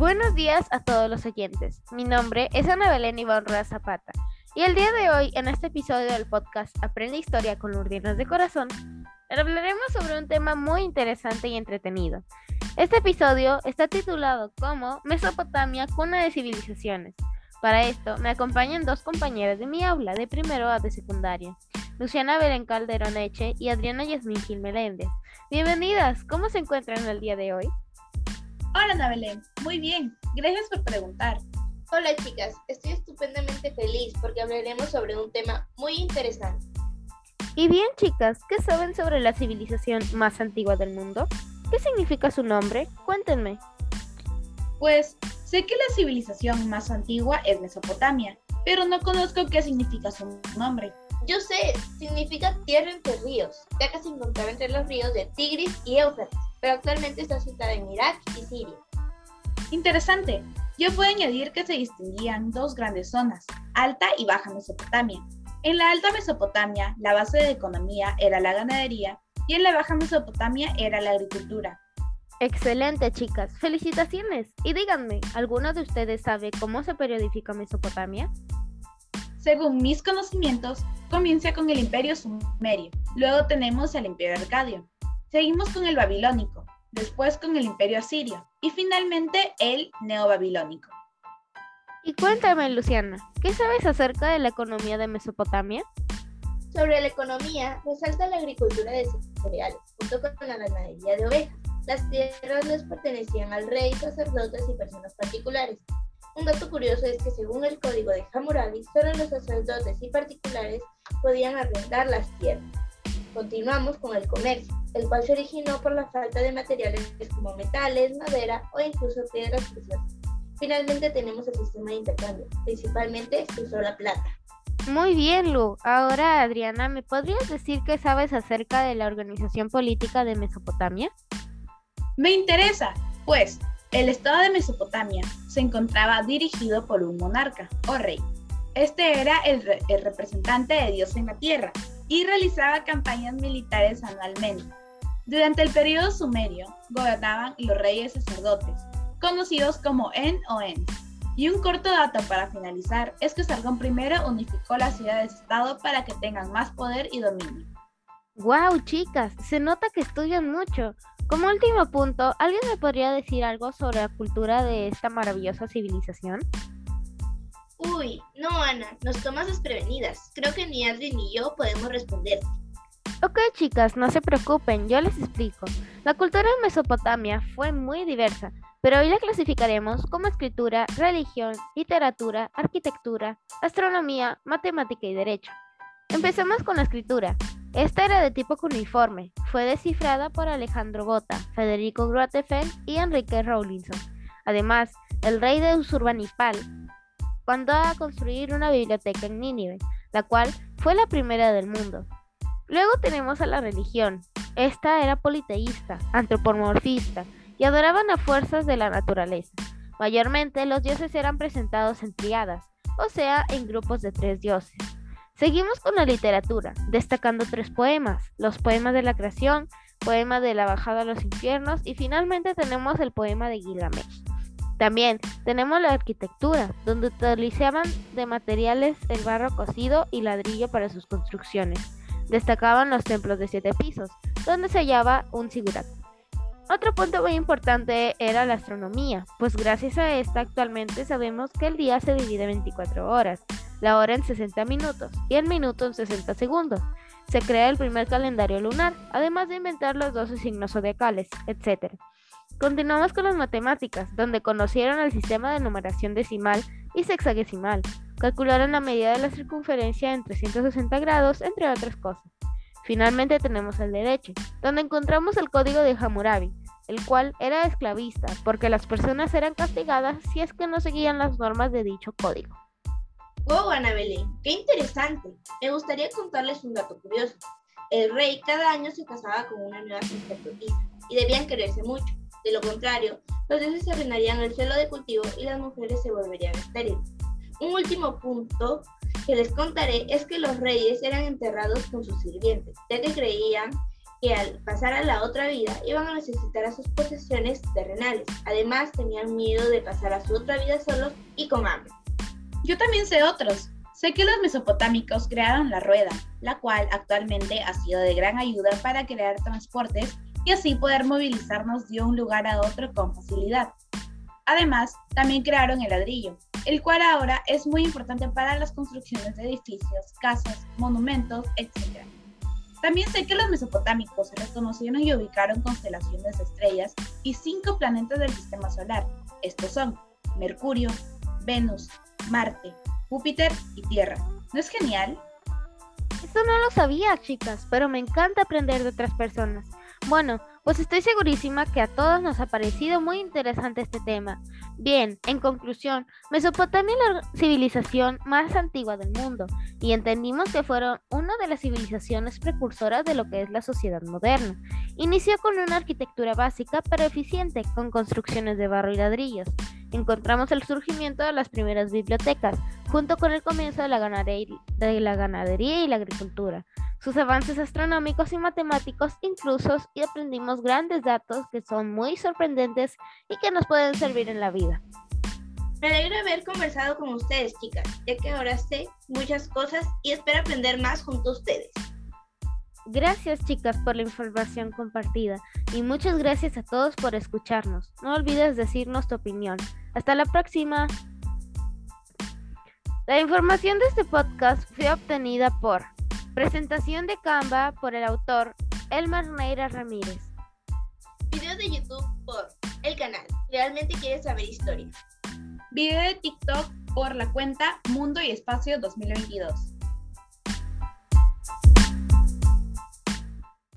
Buenos días a todos los oyentes. Mi nombre es Ana Belén Iván Rueda Zapata y el día de hoy, en este episodio del podcast Aprende Historia con Lourdinas de Corazón, hablaremos sobre un tema muy interesante y entretenido. Este episodio está titulado como Mesopotamia, cuna de civilizaciones. Para esto, me acompañan dos compañeras de mi aula de primero a de secundaria, Luciana Belén Calderón Eche y Adriana Yasmin Gil Meléndez. Bienvenidas, ¿cómo se encuentran el día de hoy? Hola Ana Belén, muy bien, gracias por preguntar. Hola chicas, estoy estupendamente feliz porque hablaremos sobre un tema muy interesante. Y bien chicas, ¿qué saben sobre la civilización más antigua del mundo? ¿Qué significa su nombre? Cuéntenme. Pues sé que la civilización más antigua es Mesopotamia, pero no conozco qué significa su nombre. Yo sé, significa tierra entre ríos, ya que se encontraba entre los ríos de Tigris y Éufrates, pero actualmente está situada en Irak y Siria. Interesante. Yo puedo añadir que se distinguían dos grandes zonas, Alta y Baja Mesopotamia. En la Alta Mesopotamia, la base de economía era la ganadería y en la Baja Mesopotamia era la agricultura. Excelente, chicas. Felicitaciones. Y díganme, ¿alguno de ustedes sabe cómo se periodifica Mesopotamia? Según mis conocimientos, comienza con el Imperio Sumerio, luego tenemos el Imperio Arcadio, seguimos con el Babilónico, después con el Imperio Asirio y finalmente el Neobabilónico. Y cuéntame, Luciana, ¿qué sabes acerca de la economía de Mesopotamia? Sobre la economía, resalta la agricultura de cereales, junto con la ganadería de ovejas. Las tierras les pertenecían al rey, sacerdotes y personas particulares. Un dato curioso es que según el código de Hammurabi, solo los sacerdotes y particulares podían arrendar las tierras. Continuamos con el comercio, el cual se originó por la falta de materiales como metales, madera o incluso piedras preciosas. Finalmente tenemos el sistema de intercambio, principalmente se usó la plata. Muy bien, Lu. Ahora, Adriana, ¿me podrías decir qué sabes acerca de la organización política de Mesopotamia? Me interesa, pues el estado de Mesopotamia se encontraba dirigido por un monarca o rey. Este era el, el representante de Dios en la tierra y realizaba campañas militares anualmente. Durante el periodo sumerio gobernaban los reyes sacerdotes, conocidos como En o En. Y un corto dato para finalizar es que Sargón I unificó las ciudades-estado para que tengan más poder y dominio. ¡Wow, chicas! Se nota que estudian mucho. Como último punto, ¿alguien me podría decir algo sobre la cultura de esta maravillosa civilización? Uy, no, Ana, nos tomas desprevenidas. Creo que ni Adri ni yo podemos responder. Ok, chicas, no se preocupen, yo les explico. La cultura en Mesopotamia fue muy diversa, pero hoy la clasificaremos como escritura, religión, literatura, arquitectura, astronomía, matemática y derecho. Empecemos con la escritura. Esta era de tipo cuneiforme. Fue descifrada por Alejandro Gota, Federico Grotefeld y Enrique Rawlinson. Además, el rey de Usurbanipal mandó a construir una biblioteca en Nínive, la cual fue la primera del mundo. Luego tenemos a la religión. Esta era politeísta, antropomorfista y adoraban a fuerzas de la naturaleza. Mayormente los dioses eran presentados en triadas, o sea, en grupos de tres dioses. Seguimos con la literatura, destacando tres poemas, los poemas de la creación, poema de la bajada a los infiernos y finalmente tenemos el poema de Gilgamesh. También tenemos la arquitectura, donde utilizaban de materiales el barro cocido y ladrillo para sus construcciones. Destacaban los templos de siete pisos, donde se hallaba un sigurat. Otro punto muy importante era la astronomía, pues gracias a esta actualmente sabemos que el día se divide en 24 horas, la hora en 60 minutos y el minuto en 60 segundos. Se crea el primer calendario lunar, además de inventar los 12 signos zodiacales, etc. Continuamos con las matemáticas, donde conocieron el sistema de numeración decimal y sexagesimal. Calcularon la medida de la circunferencia en 360 grados, entre otras cosas. Finalmente tenemos el derecho, donde encontramos el código de Hammurabi, el cual era esclavista, porque las personas eran castigadas si es que no seguían las normas de dicho código. ¡Wow, Ana! ¡Qué interesante! Me gustaría contarles un dato curioso. El rey cada año se casaba con una nueva sacerdotisa y debían quererse mucho. De lo contrario, los dioses se arruinarían el suelo de cultivo y las mujeres se volverían estériles. Un último punto que les contaré es que los reyes eran enterrados con sus sirvientes, ya que creían que al pasar a la otra vida iban a necesitar a sus posesiones terrenales. Además, tenían miedo de pasar a su otra vida solos y con hambre. Yo también sé otros. Sé que los mesopotámicos crearon la rueda, la cual actualmente ha sido de gran ayuda para crear transportes y así poder movilizarnos de un lugar a otro con facilidad. Además, también crearon el ladrillo, el cual ahora es muy importante para las construcciones de edificios, casas, monumentos, etc. También sé que los mesopotámicos reconocieron y ubicaron constelaciones de estrellas y cinco planetas del sistema solar. Estos son Mercurio, Venus, Marte, Júpiter y Tierra. ¿No es genial? Esto no lo sabía, chicas, pero me encanta aprender de otras personas. Bueno, pues estoy segurísima que a todos nos ha parecido muy interesante este tema. Bien, en conclusión, Mesopotamia es la civilización más antigua del mundo y entendimos que fueron una de las civilizaciones precursoras de lo que es la sociedad moderna. Inició con una arquitectura básica pero eficiente, con construcciones de barro y ladrillos. Encontramos el surgimiento de las primeras bibliotecas, junto con el comienzo de la ganadería y la agricultura sus avances astronómicos y matemáticos inclusos y aprendimos grandes datos que son muy sorprendentes y que nos pueden servir en la vida. Me alegra haber conversado con ustedes, chicas, ya que ahora sé muchas cosas y espero aprender más junto a ustedes. Gracias chicas por la información compartida y muchas gracias a todos por escucharnos. No olvides decirnos tu opinión. Hasta la próxima. La información de este podcast fue obtenida por Presentación de Canva por el autor Elmar Neira Ramírez. Video de YouTube por el canal Realmente quieres saber historia. Video de TikTok por la cuenta Mundo y Espacio 2022.